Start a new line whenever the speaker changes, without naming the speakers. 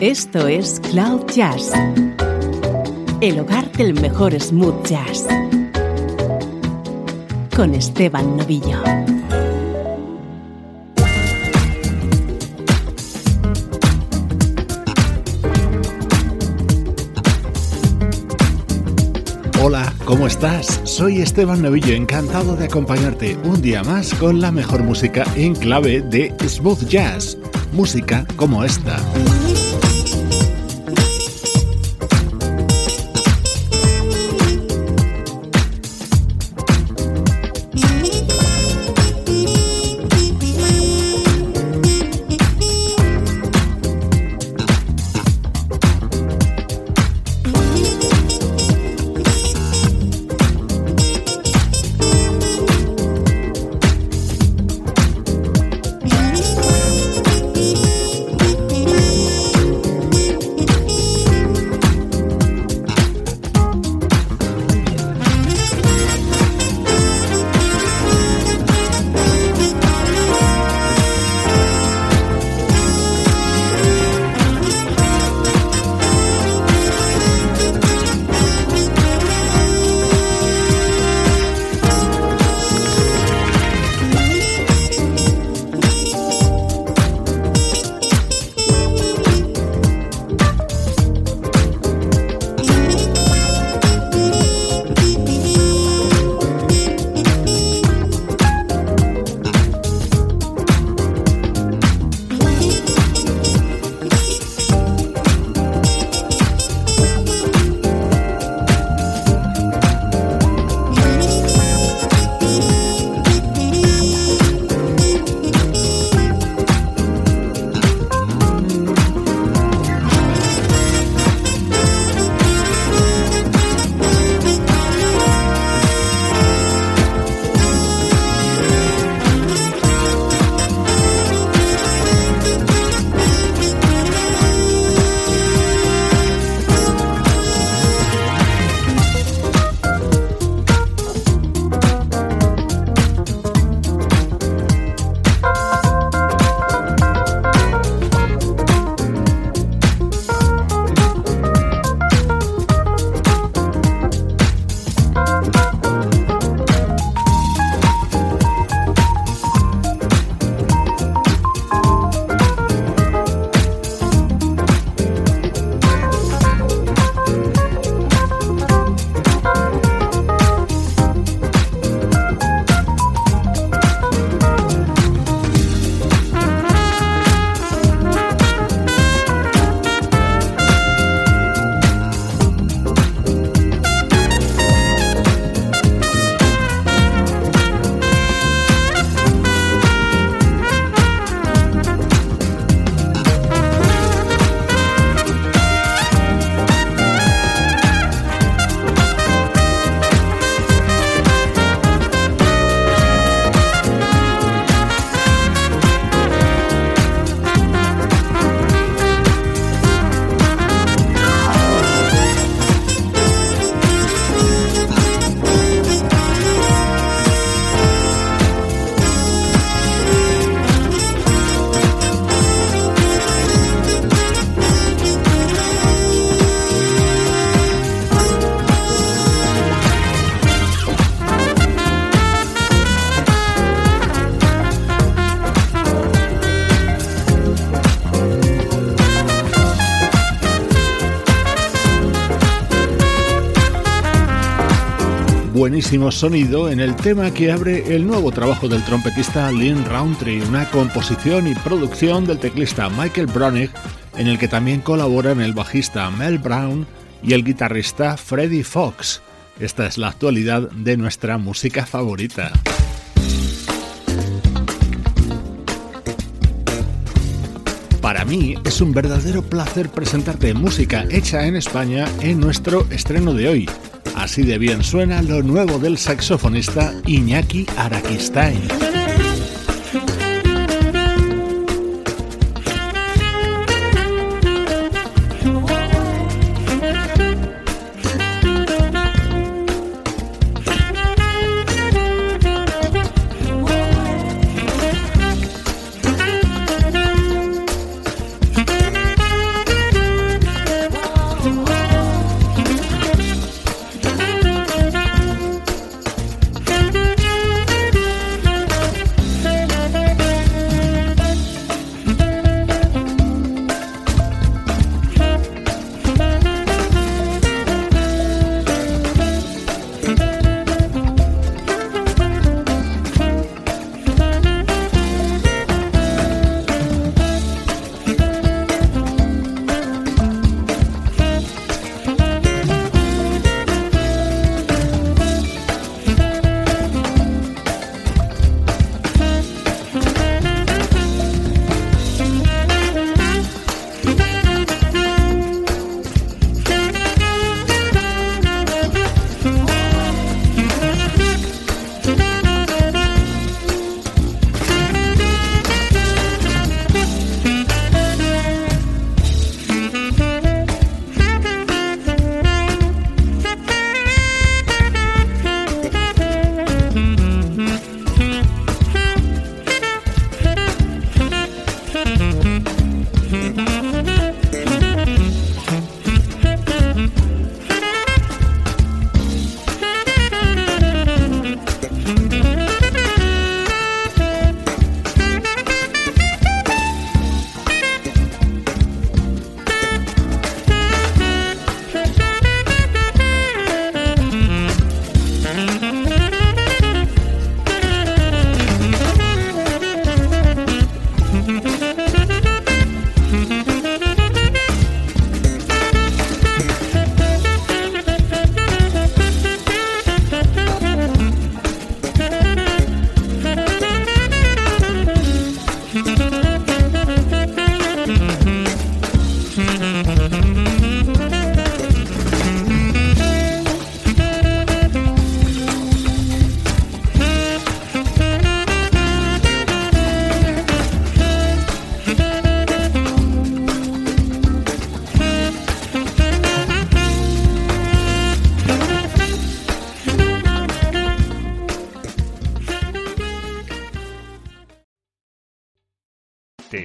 Esto es Cloud Jazz, el hogar del mejor smooth jazz, con Esteban Novillo.
Hola, ¿cómo estás? Soy Esteban Novillo, encantado de acompañarte un día más con la mejor música en clave de smooth jazz, música como esta. buenísimo sonido en el tema que abre el nuevo trabajo del trompetista Lynn Roundtree, una composición y producción del teclista Michael Bronick, en el que también colaboran el bajista Mel Brown y el guitarrista Freddie Fox. Esta es la actualidad de nuestra música favorita. Para mí es un verdadero placer presentarte música hecha en España en nuestro estreno de hoy. Así de bien suena lo nuevo del saxofonista Iñaki Araquistain.
Mm-hmm.